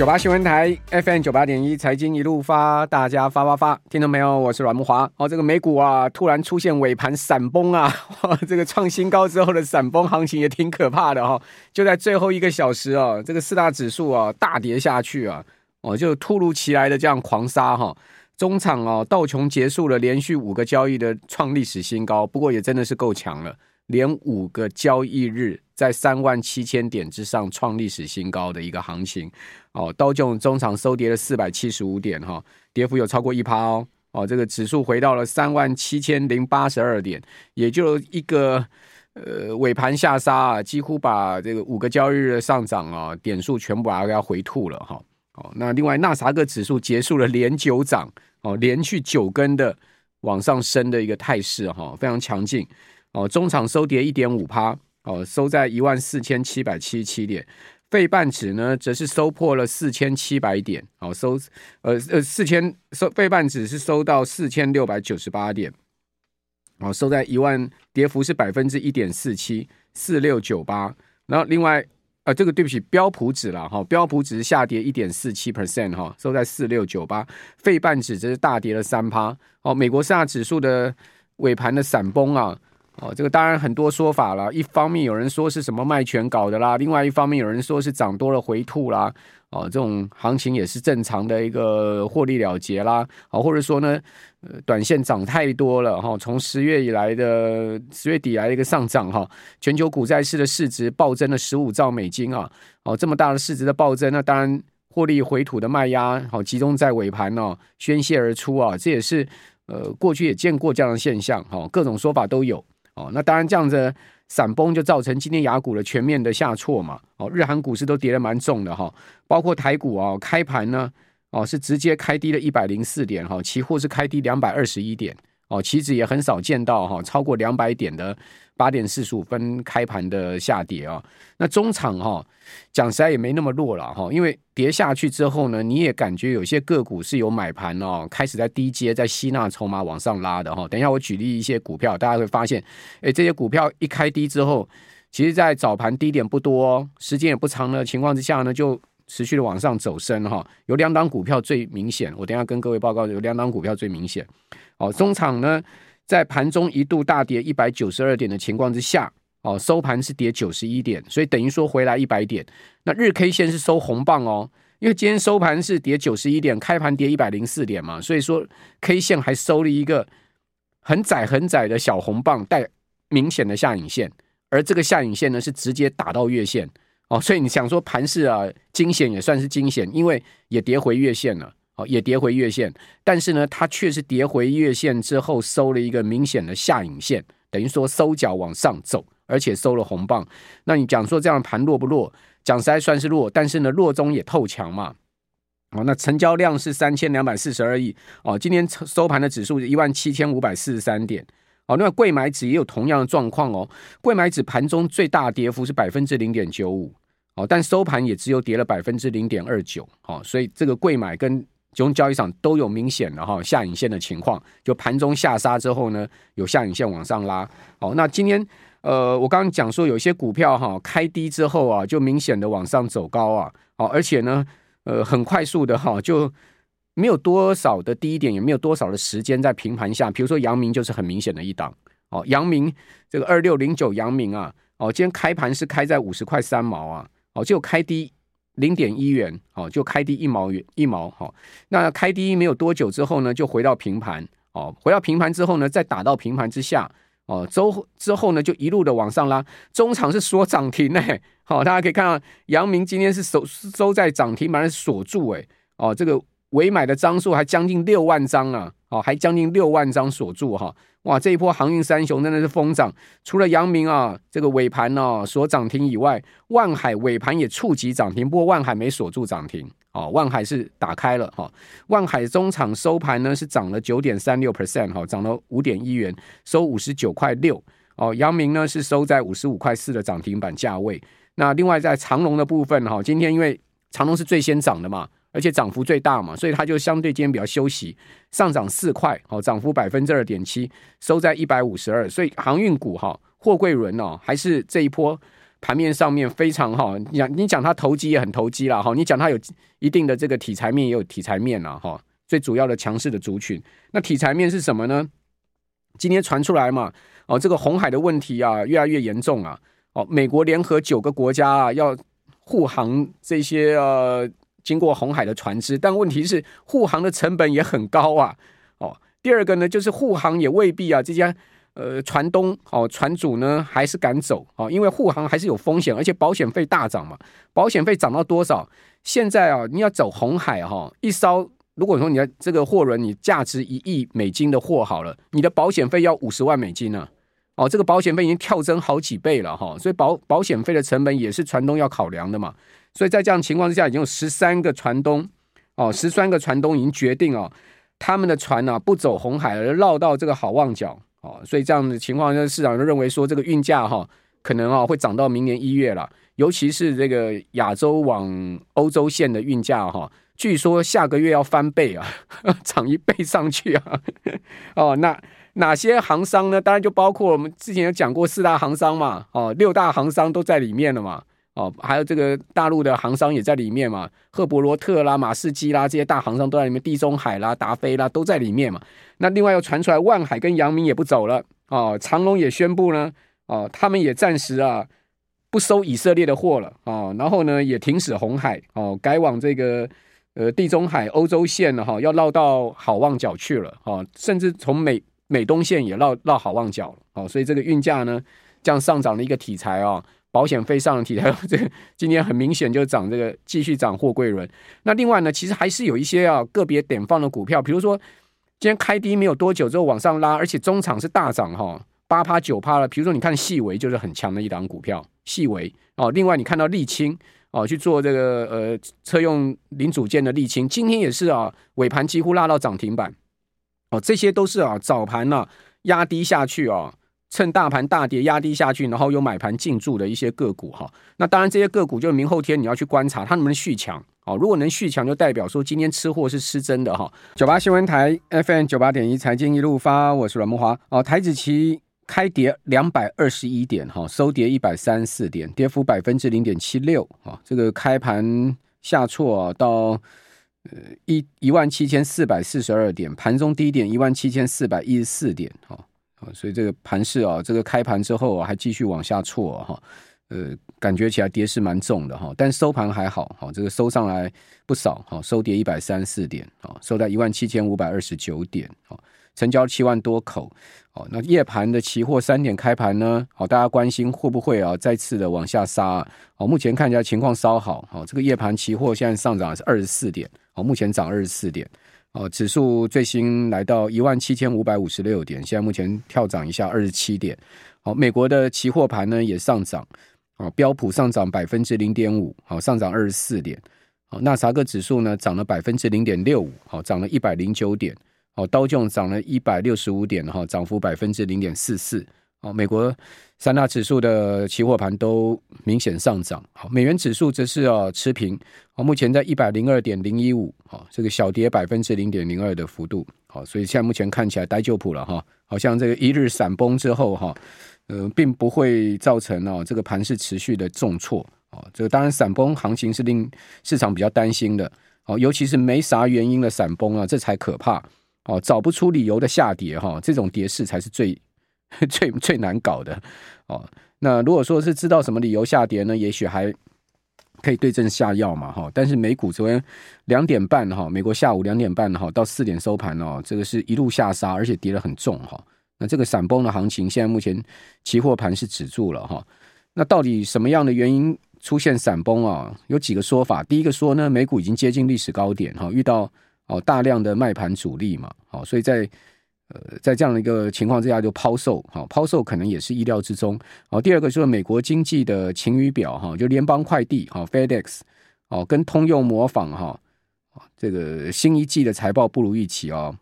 九八新闻台 FM 九八点一财经一路发，大家发发发，听到没有？我是阮木华。哦，这个美股啊，突然出现尾盘闪崩啊，这个创新高之后的闪崩行情也挺可怕的哈、哦。就在最后一个小时啊，这个四大指数啊大跌下去啊，哦，就突如其来的这样狂杀哈。中场哦，道琼结束了连续五个交易的创历史新高，不过也真的是够强了，连五个交易日。在三万七千点之上创历史新高的一个行情哦，道琼中场收跌了四百七十五点哈，跌幅有超过一趴哦哦，这个指数回到了三万七千零八十二点，也就一个呃尾盘下杀啊，几乎把这个五个交易日的上涨啊点数全部把它给回吐了哈哦。那另外纳萨克指数结束了连九涨哦，连续九根的往上升的一个态势哈，非常强劲哦，中场收跌一点五趴。哦，收在一万四千七百七十七点，费半指呢则是收破了四千七百点，哦收呃呃四千收费半指是收到四千六百九十八点，哦收在一万，跌幅是百分之一点四七四六九八，然后另外呃这个对不起标普指了哈，标普指是下跌一点四七 percent 哈，收在四六九八，费半指则是大跌了三趴，哦美国四大指数的尾盘的闪崩啊。哦，这个当然很多说法了。一方面有人说是什么卖权搞的啦，另外一方面有人说是涨多了回吐啦。哦，这种行情也是正常的一个获利了结啦。哦，或者说呢，短线涨太多了哈。从十月以来的十月底来的一个上涨哈，全球股债市的市值暴增了十五兆美金啊。哦，这么大的市值的暴增，那当然获利回吐的卖压好集中在尾盘哦，宣泄而出啊。这也是呃过去也见过这样的现象哈，各种说法都有。哦，那当然，这样子闪崩就造成今天雅股的全面的下挫嘛。哦，日韩股市都跌得蛮重的哈，包括台股啊，开盘呢，哦是直接开低了一百零四点哈，期货是开低两百二十一点。哦，其实也很少见到哈，超过两百点的八点四十五分开盘的下跌啊。那中场哈，讲实在也没那么弱了哈，因为跌下去之后呢，你也感觉有些个股是有买盘哦，开始在低阶在吸纳筹码往上拉的哈。等一下我举例一些股票，大家会发现，哎，这些股票一开低之后，其实在早盘低点不多，时间也不长的情况之下呢，就持续的往上走升哈。有两档股票最明显，我等下跟各位报告，有两档股票最明显。哦，中场呢，在盘中一度大跌一百九十二点的情况之下，哦，收盘是跌九十一点，所以等于说回来一百点。那日 K 线是收红棒哦，因为今天收盘是跌九十一点，开盘跌一百零四点嘛，所以说 K 线还收了一个很窄很窄的小红棒，带明显的下影线，而这个下影线呢是直接打到月线哦，所以你想说盘市啊惊险也算是惊险，因为也跌回月线了。哦也跌回月线，但是呢，它却是跌回月线之后收了一个明显的下影线，等于说收脚往上走，而且收了红棒。那你讲说这样盘弱不弱？讲实在算是弱，但是呢，弱中也透强嘛。哦，那成交量是三千两百四十二亿。哦，今天收盘的指数一万七千五百四十三点。哦，那柜买指也有同样的状况哦。柜买指盘中最大跌幅是百分之零点九五。但收盘也只有跌了百分之零点二九。哦，所以这个贵买跟金融交易场都有明显的哈下影线的情况，就盘中下杀之后呢，有下影线往上拉。好，那今天呃，我刚刚讲说有些股票哈开低之后啊，就明显的往上走高啊，好，而且呢，呃，很快速的哈，就没有多少的低点，也没有多少的时间在平盘下。比如说阳明就是很明显的一档，哦，阳明这个二六零九阳明啊，哦，今天开盘是开在五十块三毛啊，哦，就开低。零点一元，哦，就开低一毛元一毛，哈，那开低没有多久之后呢，就回到平盘，哦，回到平盘之后呢，再打到平盘之下，哦，周之后呢，就一路的往上拉，中场是锁涨停呢，好，大家可以看到，阳明今天是收收在涨停板是锁住，哎，哦，这个委买的张数还将近六万张啊，哦，还将近六万张锁住，哈。哇，这一波航运三雄真的是疯涨，除了阳明啊这个尾盘哦锁涨停以外，万海尾盘也触及涨停，不过万海没锁住涨停。哦，万海是打开了哈、哦，万海中场收盘呢是涨了九点三六 percent 哈，涨了五点一元，收五十九块六。哦，阳明呢是收在五十五块四的涨停板价位，那另外在长龙的部分哈、哦，今天因为长龙是最先涨的嘛。而且涨幅最大嘛，所以它就相对今天比较休息，上涨四块，好，涨幅百分之二点七，收在一百五十二。所以航运股哈，货柜轮哦，还是这一波盘面上面非常哈，你讲你讲它投机也很投机了哈，你讲它有一定的这个题材面也有题材面了哈。最主要的强势的族群，那题材面是什么呢？今天传出来嘛，哦，这个红海的问题啊，越来越严重啊，哦，美国联合九个国家啊，要护航这些呃经过红海的船只，但问题是护航的成本也很高啊，哦，第二个呢，就是护航也未必啊，这家呃船东哦船主呢还是敢走哦，因为护航还是有风险，而且保险费大涨嘛，保险费涨到多少？现在啊，你要走红海哈、哦，一艘。如果说你的这个货轮你价值一亿美金的货好了，你的保险费要五十万美金呢、啊？哦，这个保险费已经跳增好几倍了哈，所以保保险费的成本也是船东要考量的嘛。所以在这样情况之下，已经有十三个船东哦，十三个船东已经决定哦，他们的船呢、啊、不走红海而绕到这个好望角哦，所以这样的情况下，市场就认为说这个运价哈可能啊会涨到明年一月了，尤其是这个亚洲往欧洲线的运价哈。据说下个月要翻倍啊，涨一倍上去啊！哦，那哪些航商呢？当然就包括我们之前有讲过四大航商嘛，哦，六大航商都在里面了嘛，哦，还有这个大陆的航商也在里面嘛，赫伯罗特啦、马士基啦这些大航商都在里面，地中海啦、达飞啦都在里面嘛。那另外又传出来，万海跟阳明也不走了哦，长隆也宣布呢，哦，他们也暂时啊不收以色列的货了哦，然后呢也停止红海哦，改往这个。呃，地中海欧洲线了，哈，要绕到好望角去了，哦，甚至从美美东线也绕绕好望角了，哦，所以这个运价呢，这样上涨的一个题材啊，保险费上提，还有，这个今天很明显就涨这个继续涨货柜轮。那另外呢，其实还是有一些啊个别点放的股票，比如说今天开低没有多久之后往上拉，而且中场是大涨哈，八趴九趴了。比如说你看细微就是很强的一档股票，细微哦。另外你看到沥青。哦，去做这个呃车用零组件的沥青，今天也是啊，尾盘几乎拉到涨停板。哦，这些都是啊早盘呢、啊、压低下去啊，趁大盘大跌压低下去，然后有买盘进驻的一些个股哈、那当然这些个股就明后天你要去观察它能不能续强。哦，如果能续强，就代表说今天吃货是吃真的哈。九八新闻台 FM 九八点一财经一路发，我是阮慕驊。哦，台指期。开跌两百二十一点，哈，收跌一百三十四点，跌幅百分之零点七六，哈，这个开盘下挫到呃一一万七千四百四十二点，盘中低点一万七千四百一十四点，哈，所以这个盘势啊，这个开盘之后还继续往下挫，哈，呃，感觉起来跌势蛮重的，哈，但收盘还好，哈，这个收上来不少，哈，收跌一百三十四点，啊，收在一万七千五百二十九点，啊。成交七万多口，哦，那夜盘的期货三点开盘呢？好，大家关心会不会啊再次的往下杀？哦，目前看起来情况稍好，哦，这个夜盘期货现在上涨是二十四点，哦，目前涨二十四点，哦，指数最新来到一万七千五百五十六点，现在目前跳涨一下二十七点，好，美国的期货盘呢也上涨，哦，标普上涨百分之零点五，好，上涨二十四点，好，纳斯达克指数呢涨了百分之零点六五，好，涨了一百零九点。哦，道琼涨了一百六十五点，哈，涨幅百分之零点四四。哦，美国三大指数的期货盘都明显上涨。好，美元指数则是啊持平。哦，目前在一百零二点零一五。好，这个小跌百分之零点零二的幅度。好，所以现在目前看起来呆就谱了哈，好像这个一日闪崩之后哈，呃，并不会造成哦这个盘势持续的重挫。哦，这个当然闪崩行情是令市场比较担心的。哦，尤其是没啥原因的闪崩啊，这才可怕。哦，找不出理由的下跌哈，这种跌势才是最 最最难搞的哦。那如果说是知道什么理由下跌呢，也许还可以对症下药嘛哈。但是美股昨天两点半哈，美国下午两点半哈到四点收盘哦，这个是一路下杀，而且跌得很重哈。那这个闪崩的行情，现在目前期货盘是止住了哈。那到底什么样的原因出现闪崩啊？有几个说法。第一个说呢，美股已经接近历史高点哈，遇到。哦，大量的卖盘主力嘛，好，所以在呃，在这样的一个情况之下就抛售，抛售可能也是意料之中。好，第二个就是美国经济的晴雨表，哈，就联邦快递，哈，FedEx，哦，跟通用模仿，哈，这个新一季的财报不如预期哦，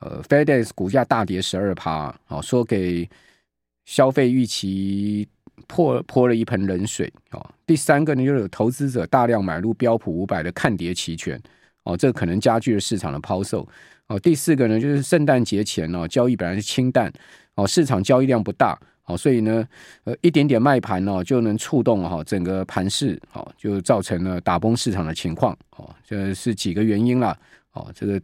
呃，FedEx 股价大跌十二趴，好，说给消费预期泼泼了一盆冷水，哦，第三个呢，就是有投资者大量买入标普五百的看跌期权。哦，这可能加剧了市场的抛售。哦，第四个呢，就是圣诞节前哦，交易本来是清淡，哦，市场交易量不大，哦，所以呢，呃，一点点卖盘哦，就能触动哈整个盘势，哦，就造成了打崩市场的情况，哦，这是几个原因啦，哦，这个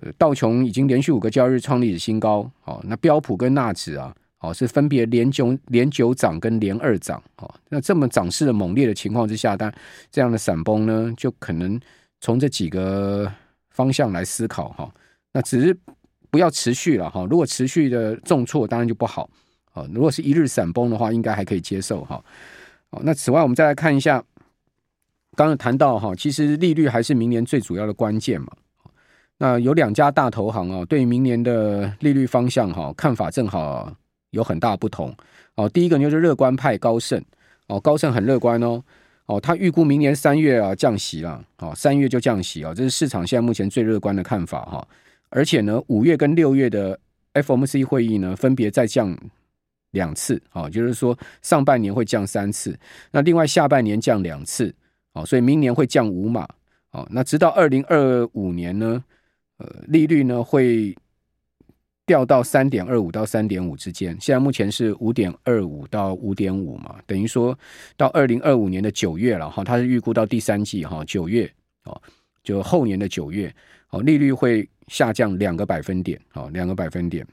呃道琼已经连续五个交易日创历史新高，哦，那标普跟纳指啊。哦，是分别连九连九涨跟连二涨，哦，那这么涨势的猛烈的情况之下，但这样的闪崩呢，就可能从这几个方向来思考哈。那只是不要持续了哈，如果持续的重挫，当然就不好。哦，如果是一日闪崩的话，应该还可以接受哈。哦，那此外，我们再来看一下，刚刚谈到哈，其实利率还是明年最主要的关键嘛。那有两家大投行啊，对明年的利率方向哈，看法正好。有很大不同哦。第一个就是乐观派高盛哦，高盛很乐观哦哦，他预估明年三月啊降息了哦，三月就降息啊，这是市场现在目前最乐观的看法哈。而且呢，五月跟六月的 FOMC 会议呢，分别再降两次啊，就是说上半年会降三次，那另外下半年降两次哦，所以明年会降五码哦。那直到二零二五年呢，呃，利率呢会。掉到三点二五到三点五之间，现在目前是五点二五到五点五嘛，等于说到二零二五年的九月了哈，它是预估到第三季哈九月哦，就后年的九月哦，利率会下降两个百分点哦，两个百分点。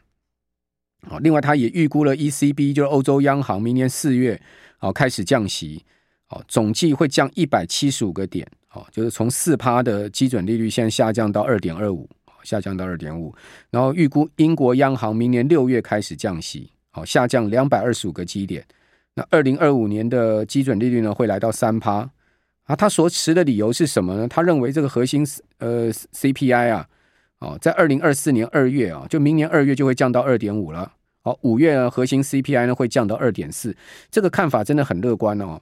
好，另外它也预估了 ECB 就是欧洲央行明年四月哦开始降息哦，总计会降一百七十五个点哦，就是从四趴的基准利率现在下降到二点二五。下降到二点五，然后预估英国央行明年六月开始降息，好，下降两百二十五个基点。那二零二五年的基准利率呢，会来到三趴啊。他所持的理由是什么呢？他认为这个核心呃 CPI 啊，哦，在二零二四年二月啊，就明年二月就会降到二点五了。好，五月核心 CPI 呢会降到二点四，这个看法真的很乐观哦。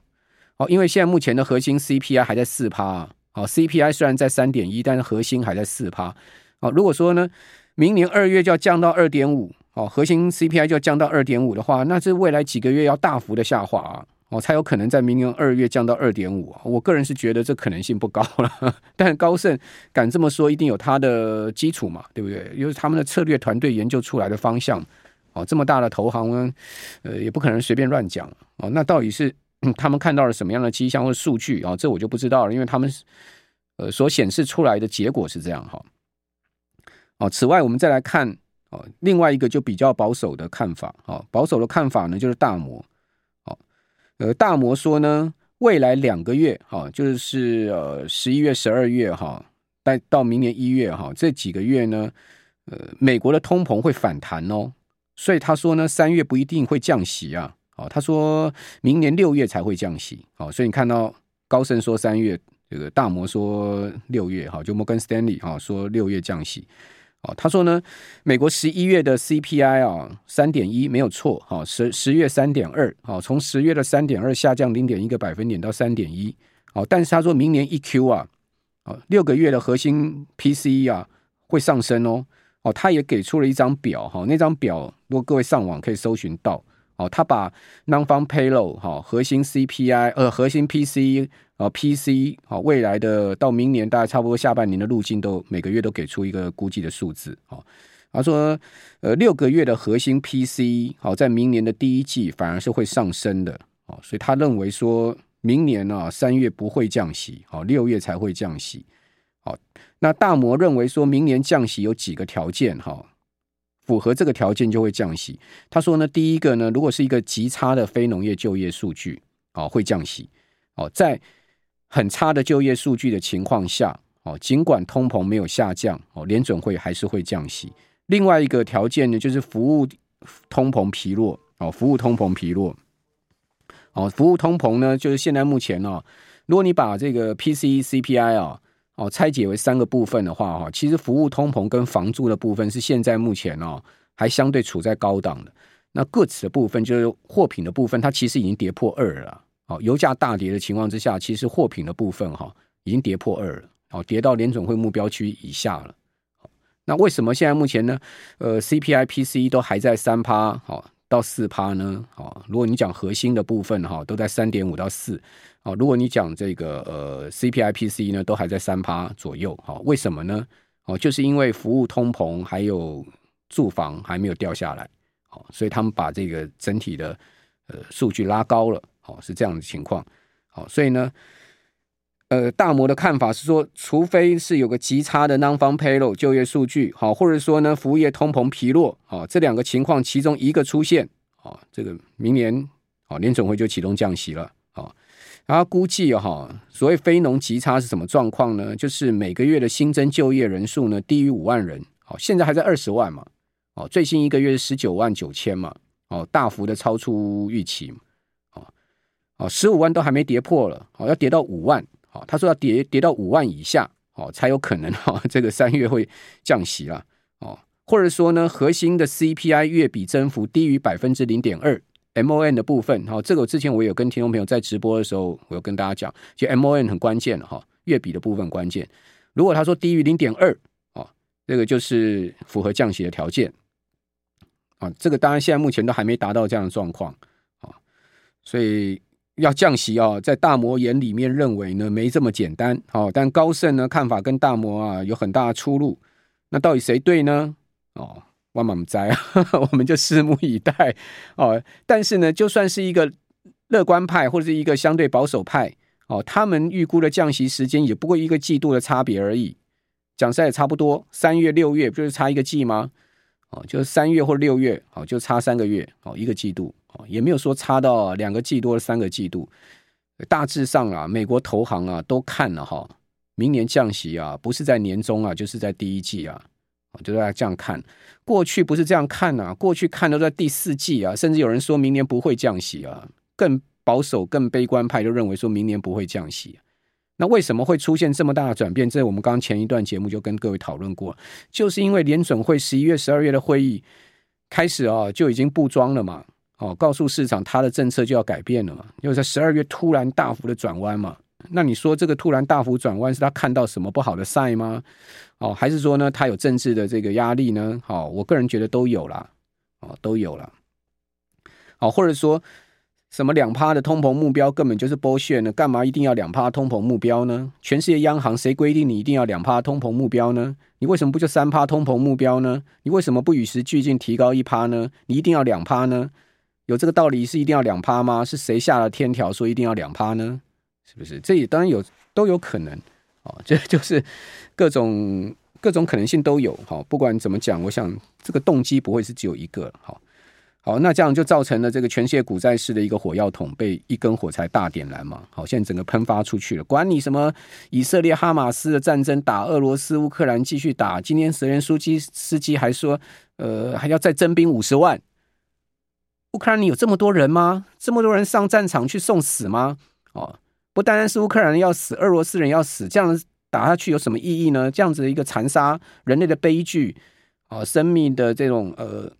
好，因为现在目前的核心 CPI 还在四趴啊。好，CPI 虽然在三点一，但是核心还在四趴。哦，如果说呢，明年二月就要降到二点五，哦，核心 CPI 就要降到二点五的话，那这未来几个月要大幅的下滑啊，哦，才有可能在明年二月降到二点五啊。我个人是觉得这可能性不高了，但高盛敢这么说，一定有他的基础嘛，对不对？因为他们的策略团队研究出来的方向，哦，这么大的投行呢，呃，也不可能随便乱讲哦。那到底是 他们看到了什么样的迹象或数据啊？这我就不知道了，因为他们呃所显示出来的结果是这样哈。哦此外，我们再来看哦，另外一个就比较保守的看法。哦，保守的看法呢，就是大摩。哦，呃，大摩说呢，未来两个月，哈，就是呃十一月、十二月，哈，带到明年一月，哈，这几个月呢，呃，美国的通膨会反弹哦。所以他说呢，三月不一定会降息啊。哦，他说明年六月才会降息。哦，所以你看到高盛说三月，这个大摩说六月，哈，就摩根斯丹利哈说六月降息。哦，他说呢，美国十一月的 CPI 啊，三点一没有错，哈，十十月三点二，好，从十月的三点二下降零点一个百分点到三点一，哦，但是他说明年一 Q 啊，哦，六个月的核心 PCE 啊会上升哦，哦，他也给出了一张表，哈，那张表如果各位上网可以搜寻到。哦，他把 non-farm payroll 哈核心 CPI 呃核心 PCE 呃 PC 好未来的到明年大概差不多下半年的路径都每个月都给出一个估计的数字哦。他说呃六个月的核心 PC 好在明年的第一季反而是会上升的哦，所以他认为说明年呢三月不会降息，好六月才会降息。好，那大摩认为说明年降息有几个条件哈。符合这个条件就会降息。他说呢，第一个呢，如果是一个极差的非农业就业数据，哦，会降息。哦，在很差的就业数据的情况下，哦，尽管通膨没有下降，哦，联准会还是会降息。另外一个条件呢，就是服务通膨疲弱，哦，服务通膨疲弱。哦，服务通膨呢，就是现在目前哦，如果你把这个 PCE CPI 啊。哦，拆解为三个部分的话，哈，其实服务通膨跟房租的部分是现在目前哦还相对处在高档的。那个词的部分就是货品的部分，它其实已经跌破二了。哦，油价大跌的情况之下，其实货品的部分哈已经跌破二了，哦，跌到联准会目标区以下了。那为什么现在目前呢？呃，C P I P C 都还在三趴，好到四趴呢？哦，如果你讲核心的部分哈，都在三点五到四。哦，如果你讲这个呃 C P I P C 呢，都还在三趴左右，好，为什么呢？哦，就是因为服务通膨还有住房还没有掉下来，哦，所以他们把这个整体的呃数据拉高了，哦，是这样的情况，好，所以呢，呃，大摩的看法是说，除非是有个极差的 non-farm payroll 就业数据，好，或者说呢，服务业通膨疲弱，好，这两个情况其中一个出现，哦，这个明年，哦，联准会就启动降息了，哦。然后估计哈，所谓非农极差是什么状况呢？就是每个月的新增就业人数呢低于五万人，好，现在还在二十万嘛，哦，最新一个月是十九万九千嘛，哦，大幅的超出预期，哦，十五万都还没跌破了，哦，要跌到五万，哦，他说要跌跌到五万以下，哦，才有可能哈，这个三月会降息了，哦，或者说呢，核心的 CPI 月比增幅低于百分之零点二。MON 的部分，哈，这个之前我有跟听众朋友在直播的时候，我有跟大家讲，其实 MON 很关键哈，月比的部分关键。如果他说低于零点二，哦，这个就是符合降息的条件，啊，这个当然现在目前都还没达到这样的状况，啊，所以要降息啊，在大摩眼里面认为呢，没这么简单，好，但高盛呢看法跟大摩啊有很大的出入，那到底谁对呢？哦。万马哉啊，我们就拭目以待哦。但是呢，就算是一个乐观派或者是一个相对保守派哦，他们预估的降息时间也不过一个季度的差别而已。讲实在差不多，三月、六月不就是差一个季吗？哦，就是三月或六月，哦，就差三个月，哦，一个季度，哦，也没有说差到两个季度三个季度。大致上啊，美国投行啊都看了哈，明年降息啊，不是在年中啊，就是在第一季啊。就大家这样看，过去不是这样看、啊，过去看都在第四季啊，甚至有人说明年不会降息啊，更保守、更悲观派就认为说明年不会降息。那为什么会出现这么大的转变？这我们刚前一段节目就跟各位讨论过，就是因为联准会十一月、十二月的会议开始啊，就已经布装了嘛，哦，告诉市场它的政策就要改变了嘛，因为在十二月突然大幅的转弯嘛。那你说这个突然大幅转弯是他看到什么不好的赛吗？哦，还是说呢，他有政治的这个压力呢？好、哦，我个人觉得都有啦，哦，都有啦。好、哦，或者说什么两趴的通膨目标根本就是剥削呢？干嘛一定要两趴通膨目标呢？全世界央行谁规定你一定要两趴通膨目标呢？你为什么不就三趴通膨目标呢？你为什么不与时俱进提高一趴呢？你一定要两趴呢？有这个道理是一定要两趴吗？是谁下了天条说一定要两趴呢？是不是？这也当然有，都有可能。哦，这就是 各种各种可能性都有。哈，不管怎么讲，我想这个动机不会是只有一个。好，好，那这样就造成了这个全世界股债市的一个火药桶被一根火柴大点燃嘛。好，现在整个喷发出去了。管你什么以色列哈马斯的战争，打俄罗斯乌克兰继续打。今天泽连斯基司机还说，呃，还要再征兵五十万。乌克兰有这么多人吗？这么多人上战场去送死吗？哦。不单单是乌克兰人要死，俄罗斯人要死，这样打下去有什么意义呢？这样子的一个残杀人类的悲剧啊，生命的这种呃，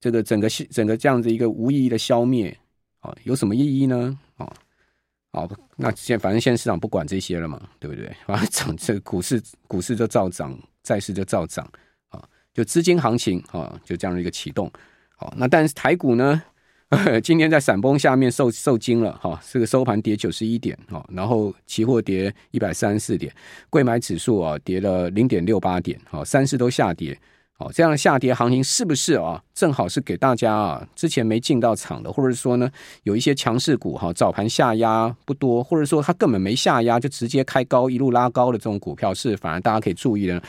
这个整个整个这样子一个无意义的消灭啊，有什么意义呢？啊，好，那现反正现在市场不管这些了嘛，对不对？反正涨这个股市股市就照涨，债市就照涨啊，就资金行情啊，就这样的一个启动。好，那但是台股呢？今天在闪崩下面受受惊了哈，这个收盘跌九十一点哈，然后期货跌一百三十四点，柜买指数啊跌了零点六八点，好，三市都下跌。好，这样的下跌行情是不是啊？正好是给大家啊，之前没进到场的，或者说呢，有一些强势股哈，早盘下压不多，或者说它根本没下压，就直接开高一路拉高的这种股票，是反而大家可以注意的。